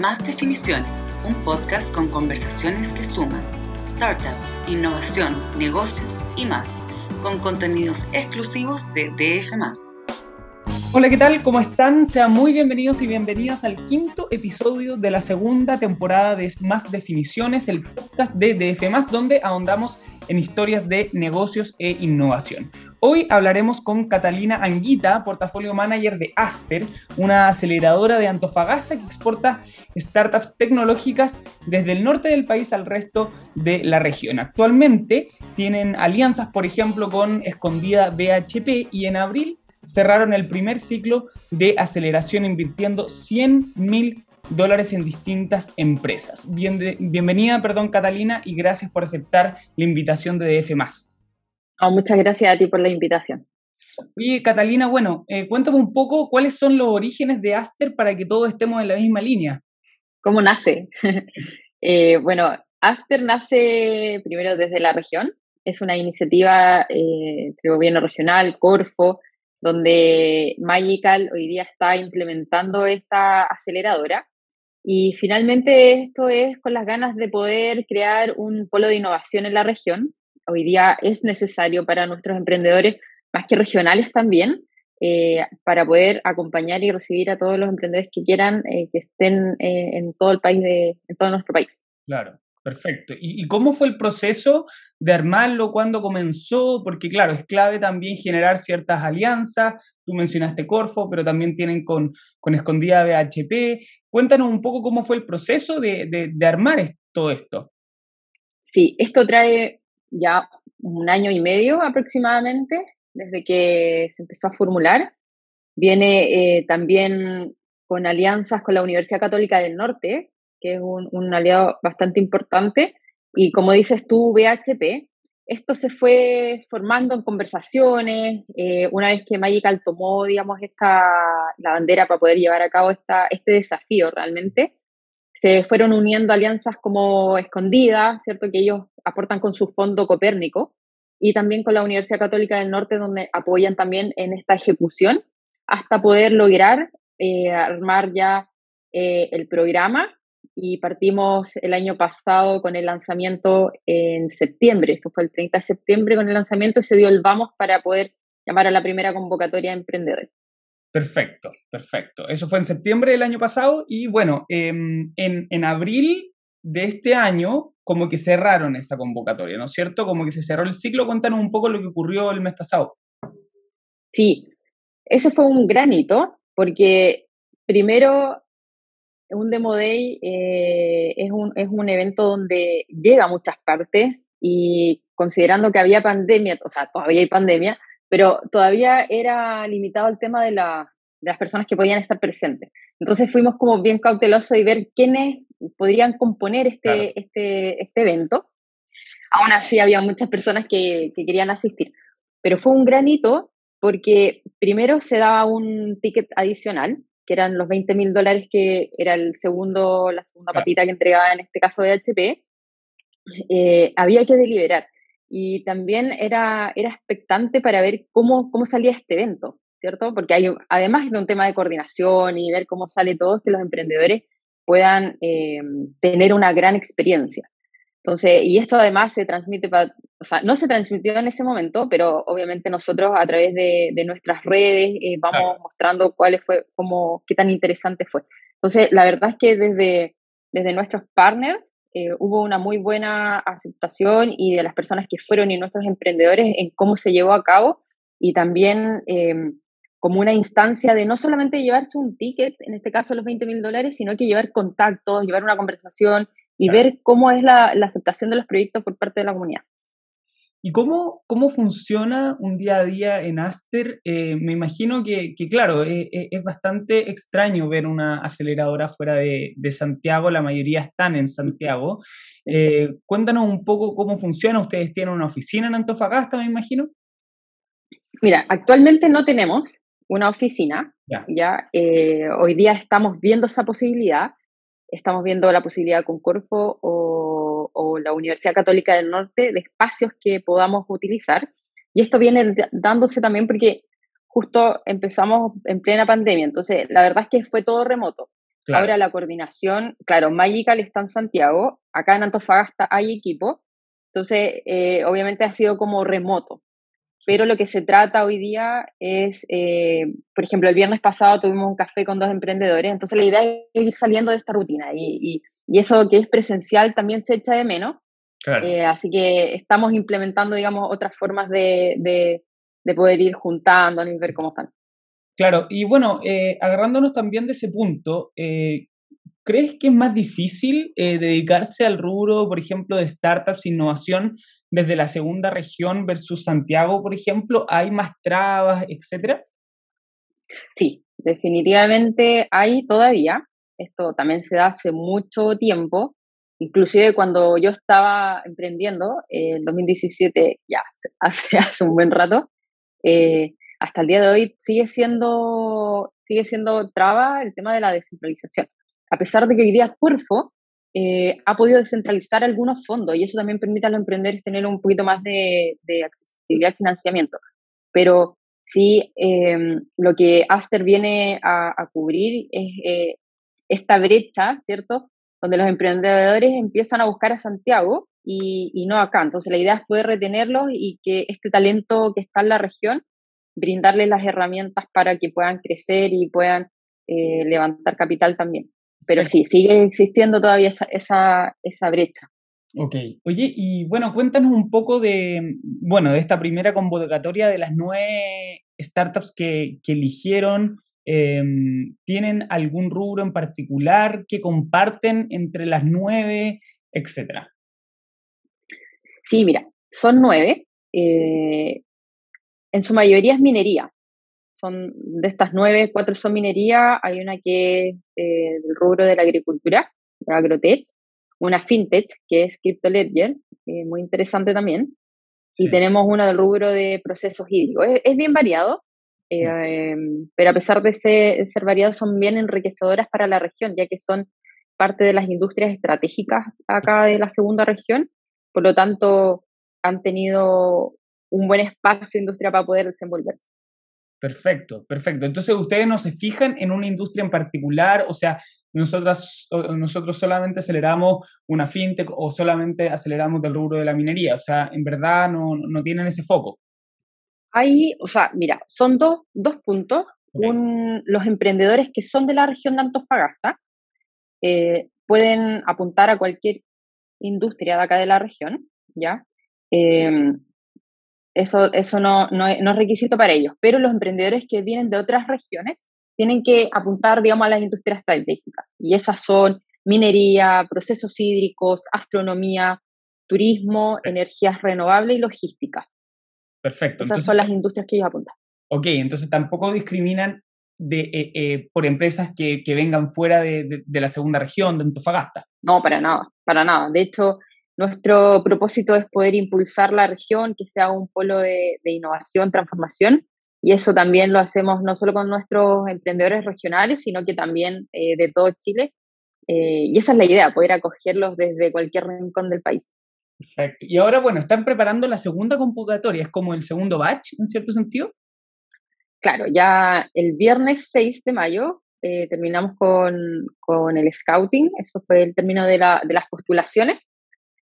Más Definiciones, un podcast con conversaciones que suman startups, innovación, negocios y más, con contenidos exclusivos de DF. Hola, ¿qué tal? ¿Cómo están? Sean muy bienvenidos y bienvenidas al quinto episodio de la segunda temporada de Más Definiciones, el podcast de DF, donde ahondamos en historias de negocios e innovación. Hoy hablaremos con Catalina Anguita, portafolio manager de Aster, una aceleradora de Antofagasta que exporta startups tecnológicas desde el norte del país al resto de la región. Actualmente tienen alianzas, por ejemplo, con Escondida BHP y en abril cerraron el primer ciclo de aceleración invirtiendo 100 mil dólares en distintas empresas. bienvenida, perdón, Catalina, y gracias por aceptar la invitación de DF. Oh, muchas gracias a ti por la invitación. Oye, Catalina, bueno, eh, cuéntame un poco cuáles son los orígenes de Aster para que todos estemos en la misma línea. ¿Cómo nace? Eh, bueno, Aster nace primero desde la región. Es una iniciativa eh, del gobierno regional, Corfo, donde Magical hoy día está implementando esta aceleradora y finalmente esto es con las ganas de poder crear un polo de innovación en la región. Hoy día es necesario para nuestros emprendedores, más que regionales también, eh, para poder acompañar y recibir a todos los emprendedores que quieran eh, que estén eh, en todo el país, de, en todo nuestro país. Claro. Perfecto. ¿Y, cómo fue el proceso de armarlo? ¿Cuándo comenzó? Porque claro, es clave también generar ciertas alianzas. Tú mencionaste Corfo, pero también tienen con, con Escondida BHP. Cuéntanos un poco cómo fue el proceso de, armar todo esto. Sí, esto trae ya un año y medio aproximadamente desde que se empezó a formular. Viene eh, también con alianzas con la Universidad Católica del Norte, que es un, aliado bastante importante. Y como dices tú, BHP, esto se fue formando en conversaciones, eh, una vez que Magical tomó, digamos, esta, la bandera para poder llevar a cabo esta, este desafío realmente, se fueron uniendo alianzas como Escondida, ¿cierto? Que ellos aportan con su fondo Copérnico, y también con la Universidad Católica del Norte, donde apoyan también en esta ejecución, hasta poder lograr eh, armar ya eh, el programa y partimos el año pasado con el lanzamiento en septiembre. Esto fue el 30 de septiembre con el lanzamiento y se dio el vamos para poder llamar a la primera convocatoria de emprendedores. Perfecto, perfecto. Eso fue en septiembre del año pasado y bueno, em, en, en abril de este año como que cerraron esa convocatoria, ¿no es cierto? Como que se cerró el ciclo. Cuéntanos un poco lo que ocurrió el mes pasado. Sí, ese fue un gran hito porque primero un Demo Day eh, es, un, es un evento donde llega a muchas partes y considerando que había pandemia, o sea, todavía hay pandemia, pero todavía era limitado el tema de, la, de las personas que podían estar presentes. Entonces fuimos como bien cautelosos y ver quiénes podrían componer este, este, este evento. Aún así había muchas personas que, que querían asistir, pero fue un gran hito porque primero se daba un ticket adicional que eran los 20 mil dólares que era el segundo, la segunda patita que entregaba en este caso de HP, eh, había que deliberar. Y también era, era expectante para ver cómo, cómo salía este evento, ¿cierto? Porque hay, además de un tema de coordinación y ver cómo sale todo, que los emprendedores puedan eh, tener una gran experiencia. Entonces, y esto además se transmite, o sea, no se transmitió en ese momento, pero obviamente nosotros a través de, de nuestras redes eh, vamos mostrando cuál fue, cómo, qué tan interesante fue. Entonces, la verdad es que desde, desde nuestros partners eh, hubo una muy buena aceptación y de las personas que fueron y nuestros emprendedores en cómo se llevó a cabo y también em, como una instancia de no solamente llevarse un ticket, en este caso los 20 mil dólares, sino que llevar contactos, llevar una conversación, y ver cómo es la, aceptación de los proyectos por parte de la comunidad. ¿Y cómo, cómo funciona un día a día en Aster? Eh, me imagino que, claro, eh, eh, es, bastante extraño ver una aceleradora fuera de, Santiago, la mayoría están en Santiago. cuéntanos un poco cómo funciona. ¿Ustedes tienen una oficina en Antofagasta, me imagino? Mira, actualmente no tenemos una oficina, ya, hoy día estamos viendo esa posibilidad estamos viendo la posibilidad con Corfo o, o, la Universidad Católica del Norte de espacios que podamos utilizar. Y esto viene dándose también porque justo empezamos en plena pandemia, entonces la verdad es que fue todo remoto. Ahora la coordinación, claro, Magical está en Santiago, acá en Antofagasta hay equipo, entonces eh, obviamente ha sido como remoto, pero lo que se trata hoy día es, eh, por ejemplo, el viernes pasado tuvimos un café con dos emprendedores, entonces la idea es ir saliendo de esta rutina y, y, eso que es presencial también se echa de menos. Eh, así que estamos implementando, digamos, otras formas de, de, de poder ir juntándonos y ver cómo están. Claro, y bueno, eh, agarrándonos también de ese punto, eh, ¿crees que es más difícil eh, dedicarse al rubro, por ejemplo, de startups, innovación desde la segunda región versus Santiago, por ejemplo? ¿Hay más trabas, etcétera? Sí, definitivamente hay todavía. Esto también se da hace mucho tiempo. Inclusive cuando yo estaba emprendiendo, en 2017, ya hace, hace un buen rato, eh, hasta el día de hoy sigue siendo, sigue siendo traba el tema de la descentralización. A pesar de que hoy día Curfo eh, ha podido descentralizar algunos fondos y eso también permite a los emprendedores tener un poquito más de, accesibilidad al financiamiento. Pero sí, em, lo que Aster viene a, cubrir es eh, esta brecha, ¿cierto? Donde los emprendedores empiezan a buscar a Santiago y, y, no acá. Entonces la idea es poder retenerlos y que este talento que está en la región brindarles las herramientas para que puedan crecer y puedan eh, levantar capital también. Pero sí, sigue existiendo todavía esa, esa, esa brecha. Ok. Oye, y bueno, cuéntanos un poco de, bueno, de esta primera convocatoria de las nueve startups que, que eligieron. Em, ¿Tienen algún rubro en particular que comparten entre las nueve, etcétera? Sí, mira, son nueve. Eh, en su mayoría es minería. Son de estas nueve, cuatro son minería. Hay una que es eh, del rubro de la agricultura, de Agrotech, una fintech que es CryptoLedger, eh, muy interesante también. Y tenemos una del rubro de procesos hídricos. Es, bien variado, eh, em, pero a pesar de ser, ser variados, son bien enriquecedoras para la región, ya que son parte de las industrias estratégicas acá de la segunda región. Por lo tanto, han tenido un buen espacio industria para poder desenvolverse. Perfecto, perfecto. Entonces ustedes no se fijan en una industria en particular, o sea, nosotras, nosotros solamente aceleramos una fintech o solamente aceleramos del rubro de la minería, o sea, en verdad no, no tienen ese foco. Hay, o sea, mira, son dos, dos puntos. Un, los emprendedores que son de la región de Antofagasta eh, pueden apuntar a cualquier industria de acá de la región, ¿ya? Eh, eso, eso no, no, es requisito para ellos, pero los emprendedores que vienen de otras regiones tienen que apuntar, digamos, a las industrias estratégicas. Y esas son minería, procesos hídricos, astronomía, turismo, energías renovables y logística. Perfecto. Esas son las industrias que ellos apuntan. Ok, entonces tampoco discriminan de, eh, eh, por empresas que, que vengan fuera de, de, la segunda región, de Antofagasta. No, para nada, para nada. De hecho, nuestro propósito es poder impulsar la región, que sea un polo de, innovación, transformación, y eso también lo hacemos no solo con nuestros emprendedores regionales, sino que también eh, de todo Chile. Eh, y esa es la idea, poder acogerlos desde cualquier rincón del país. Perfecto. Y ahora, bueno, están preparando la segunda convocatoria, es como el segundo batch, en cierto sentido. Claro, ya el viernes 6 de mayo eh, terminamos con, con, el scouting, eso fue el término de, la, de las postulaciones.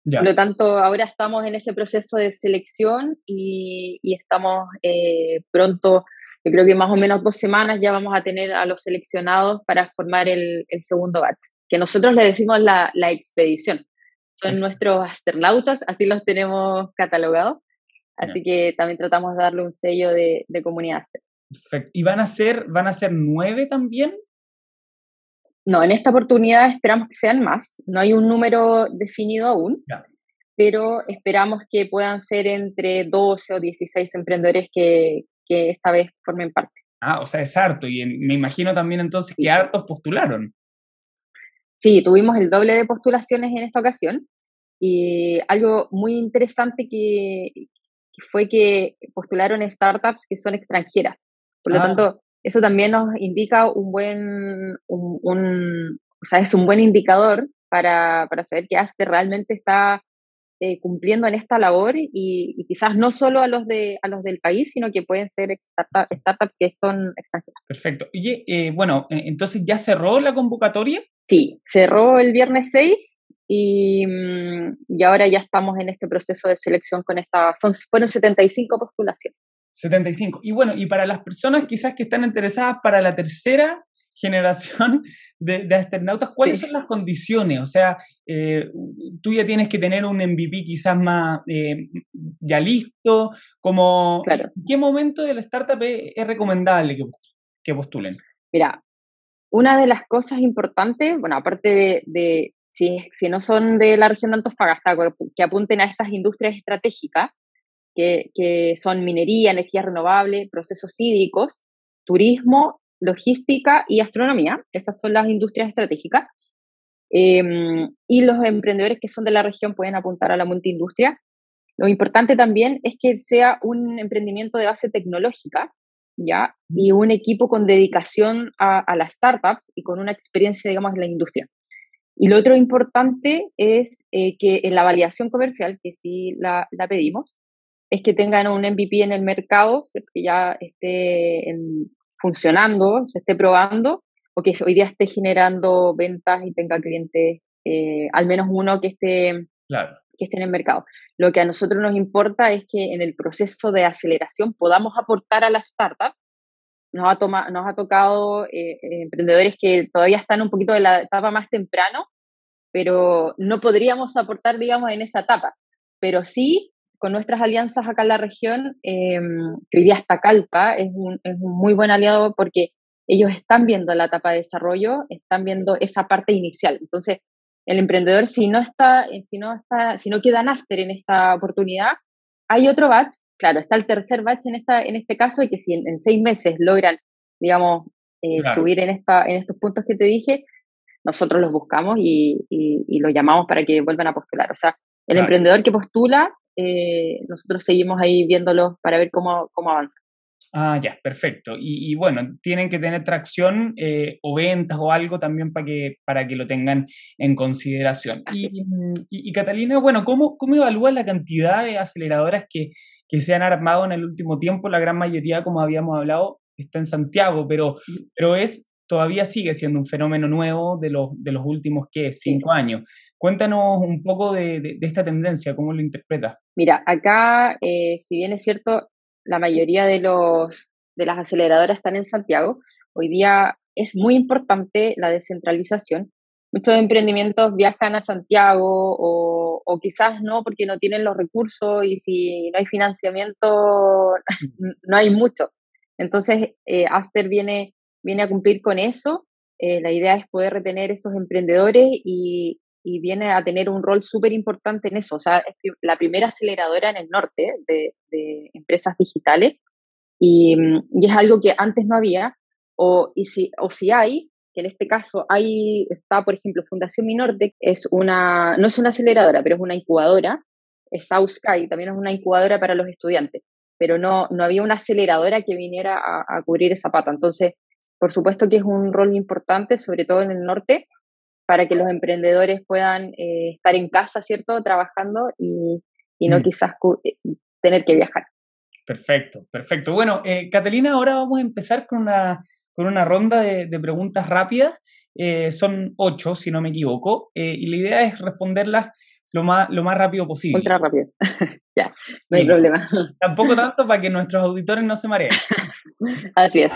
Por lo tanto, ahora estamos en ese proceso de selección y, estamos eh, pronto, yo creo que más o menos dos semanas ya vamos a tener a los seleccionados para formar el, segundo batch, que nosotros le decimos la, expedición. Son nuestros astronautas, así los tenemos catalogados. Así que también tratamos de darle un sello de, comunidad Perfecto. ¿Y van a ser, van a ser nueve también? No, en esta oportunidad esperamos que sean más. No hay un número definido aún, pero esperamos que puedan ser entre 12 o 16 emprendedores que, que esta vez formen parte. Ah, o sea, es harto. Y me imagino también entonces que hartos postularon. Sí, tuvimos el doble de postulaciones en esta ocasión. Y algo muy interesante que, fue que postularon startups que son extranjeras. Por lo ah. tanto, eso también nos indica un buen, un, o sea, es un buen indicador para, para saber que Aster realmente está eh, cumpliendo en esta labor y, quizás no solo a los, de, a los del país, sino que pueden ser startups que son extranjeras. Perfecto. Oye, eh, bueno, entonces ya cerró la convocatoria. Sí, cerró el viernes 6 y, mm, y, ahora ya estamos en este proceso de selección con esta, son, fueron 75 postulaciones. 75. Y bueno, y para las personas quizás que están interesadas para la tercera generación de, de astronautas, ¿cuáles son las condiciones? O sea, eh, tú ya tienes que tener un MVP quizás más eh, ya listo, como claro. ¿en qué momento de la startup es, recomendable que, que, postulen? Mira, una de las cosas importantes, bueno, aparte de, si, si, no son de la región de Antofagasta, que apunten a estas industrias estratégicas, que, que son minería, energía renovable, procesos hídricos, turismo logística y astronomía. Esas son las industrias estratégicas. Em, y los emprendedores que son de la región pueden apuntar a la multiindustria. Lo importante también es que sea un emprendimiento de base tecnológica, ¿ya? Y un equipo con dedicación a, las startups y con una experiencia, digamos, en la industria. Y lo otro importante es eh, que en la validación comercial, que sí la, la, pedimos, es que tengan un MVP en el mercado, que ya esté en, funcionando, se esté probando, o que hoy día esté generando ventas y tenga clientes, eh, al menos uno que esté, que esté en el mercado. Lo que a nosotros nos importa es que en el proceso de aceleración podamos aportar a la startup. Nos ha, toma, nos ha tocado eh, emprendedores que todavía están un poquito de la etapa más temprano, pero no podríamos aportar, digamos, en esa etapa. Pero sí con nuestras alianzas acá en la región, em, que hoy día está Calpa, es un, es un muy buen aliado porque ellos están viendo la etapa de desarrollo, están viendo esa parte inicial. Entonces, el emprendedor, si no está, si no está, si no queda náster en esta oportunidad, hay otro batch, claro, está el tercer batch en esta, en este caso, y que si en, seis meses logran, digamos, eh, subir en esta, en estos puntos que te dije, nosotros los buscamos y, y, los llamamos para que vuelvan a postular. O sea, el emprendedor que postula eh, nosotros seguimos ahí viéndolos para ver cómo, cómo avanza. Ah, ya, perfecto. Y, bueno, tienen que tener tracción eh, o ventas o algo también para que, para que lo tengan en consideración. Y, Catalina, bueno, ¿cómo, ¿cómo evalúas la cantidad de aceleradoras que, que se han armado en el último tiempo? La gran mayoría, como habíamos hablado, está en Santiago, pero, pero es todavía sigue siendo un fenómeno nuevo de los, de los últimos, ¿qué? Cinco años. Cuéntanos un poco de, esta tendencia, ¿cómo lo interpretas? Mira, acá, eh, si bien es cierto, la mayoría de, los, de las aceleradoras están en Santiago, hoy día es muy importante la descentralización. Muchos emprendimientos viajan a Santiago o, o quizás no porque no tienen los recursos y si no hay financiamiento no hay mucho. Entonces, eh, Aster viene viene a cumplir con eso. Eh, la idea es poder retener esos emprendedores y, viene a tener un rol súper importante en eso. O sea, es la primera aceleradora en el norte de, empresas digitales y, es algo que antes no había. O, y si, o si hay, que en este caso hay, está, por ejemplo, Fundación Minorte, es una, no es una aceleradora, pero es una incubadora. Está USCAI, también es una incubadora para los estudiantes, pero no, no había una aceleradora que viniera a, a cubrir esa pata. Entonces, por supuesto que es un rol importante, sobre todo en el norte, para que los emprendedores puedan eh, estar en casa, ¿cierto? Trabajando y, no mm. quizás eh, tener que viajar. Perfecto, perfecto. Bueno, eh, Catalina, ahora vamos a empezar con una, con una ronda de, preguntas rápidas. son ocho, si no me equivoco, y la idea es responderlas lo más, lo más rápido posible. Ultra rápido. ya, no hay problema. Tampoco tanto para que nuestros auditores no se mareen. Así es.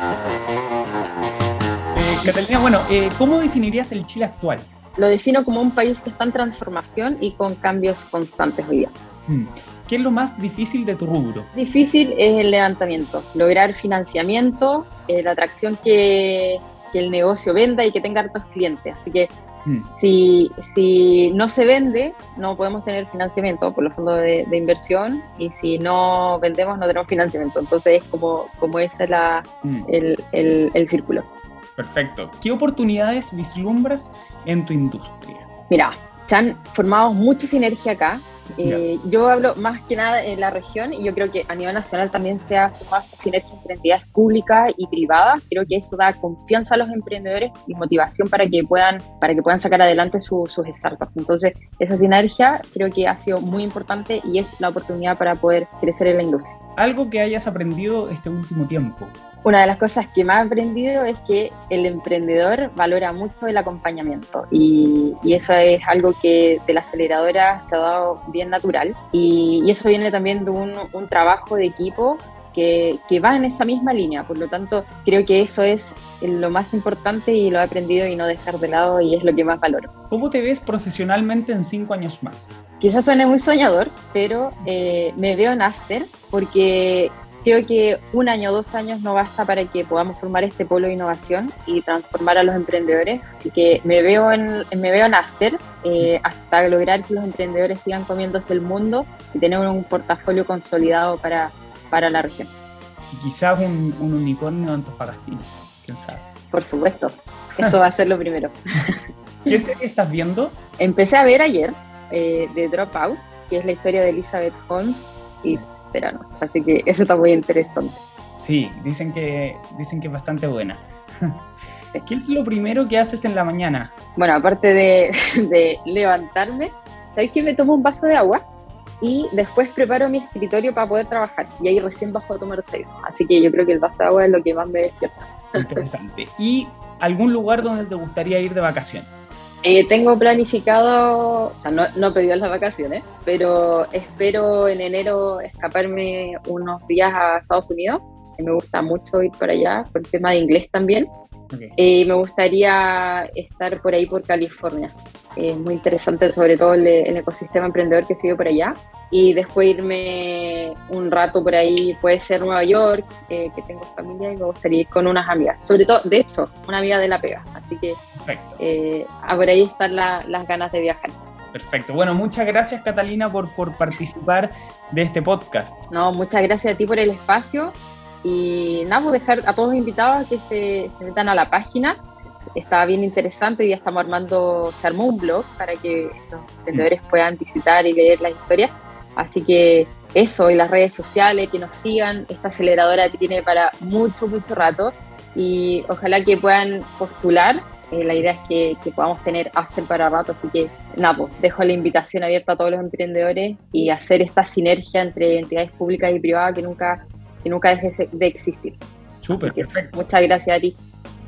Catalina, bueno, eh, ¿cómo definirías el Chile actual? Lo defino como un país que está en transformación y con cambios constantes hoy día. Hmm. ¿Qué es lo más difícil de tu rubro? Difícil es el levantamiento, lograr financiamiento, eh, la atracción que, que, el negocio venda y que tenga hartos clientes. Así que hmm. si, si no se vende, no podemos tener financiamiento por los fondos de, inversión y si no vendemos, no tenemos financiamiento. Entonces es como, como ese es la, hmm. el, el, el círculo. Perfecto. ¿Qué oportunidades vislumbras en tu industria? Mira, se han formado mucha sinergia acá. Eh, yo hablo más que nada en la región y yo creo que a nivel nacional también se ha formado sinergia entre entidades públicas y privadas. Creo que eso da confianza a los emprendedores y motivación para que puedan, para que puedan sacar adelante sus startups. Entonces, esa sinergia creo que ha sido muy importante y es la oportunidad para poder crecer en la industria. Algo que hayas aprendido este último tiempo. Una de las cosas que más he aprendido es que el emprendedor valora mucho el acompañamiento y, eso es algo que de la aceleradora se ha dado bien natural y, eso viene también de un, un trabajo de equipo que, que, va en esa misma línea. Por lo tanto, creo que eso es lo más importante y lo he aprendido y no dejar de lado y es lo que más valoro. ¿Cómo te ves profesionalmente en cinco años más? Quizás suene muy soñador, pero eh, me veo en Aster porque creo que un año o dos años no basta para que podamos formar este polo de innovación y transformar a los emprendedores. Así que me veo en, me veo en Aster eh, hasta lograr que los emprendedores sigan comiéndose el mundo y tener un portafolio consolidado para para la región. Quizás un, un unicornio de Antofagastino, quién sabe. Por supuesto, eso va a ser lo primero. ¿Qué serie estás viendo? Empecé a ver ayer eh, de Dropout, que es la historia de Elizabeth Holmes y Teranos, así que eso está muy interesante. Sí, dicen que, dicen que es bastante buena. ¿Qué es lo primero que haces en la mañana? Bueno, aparte de, de levantarme, ¿sabes que me tomo un vaso de agua? y después preparo mi escritorio para poder trabajar y ahí recién bajo a tomar desayuno. Así que yo creo que el vaso de agua es lo que más me despierta. Interesante. ¿Y algún lugar donde te gustaría ir de vacaciones? Eh, tengo planificado, o sea, no, no he pedido las vacaciones, pero espero en enero escaparme unos días a Estados Unidos. Me gusta mucho ir para allá por el tema de inglés también. y eh, me gustaría estar por ahí por California. Es muy interesante, sobre todo el, ecosistema emprendedor que sigue por allá. Y después irme un rato por ahí, puede ser Nueva York, que tengo familia y me gustaría ir con unas amigas. Sobre todo, de hecho, una amiga de La Pega. Así que eh, por ahí están las ganas de viajar. Perfecto. Bueno, muchas gracias Catalina por, por participar de este podcast. No, muchas gracias a ti por el espacio. Y nada, pues dejar a todos los invitados que se, se metan a la página estaba bien interesante y ya estamos armando, se armó un blog para que los emprendedores mm. puedan visitar y leer la historia. Así que eso, y las redes sociales, que nos sigan, esta aceleradora tiene para mucho, mucho rato y ojalá que puedan postular. Eh, la idea es que, que, podamos tener Aster para rato, así que nada, pues, dejo la invitación abierta a todos los emprendedores y hacer esta sinergia entre entidades públicas y privadas que nunca, que nunca deje de existir. Súper, perfecto. Muchas gracias a ti.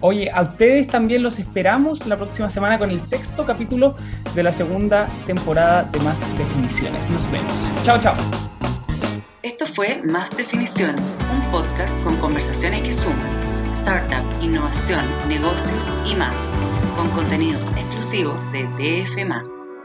Oye, a ustedes también los esperamos la próxima semana con el sexto capítulo de la segunda temporada de Más Definiciones. Nos vemos. Chao, chao. Esto fue Más Definiciones, un podcast con conversaciones que suman startup, innovación, negocios y más, con contenidos exclusivos de DF.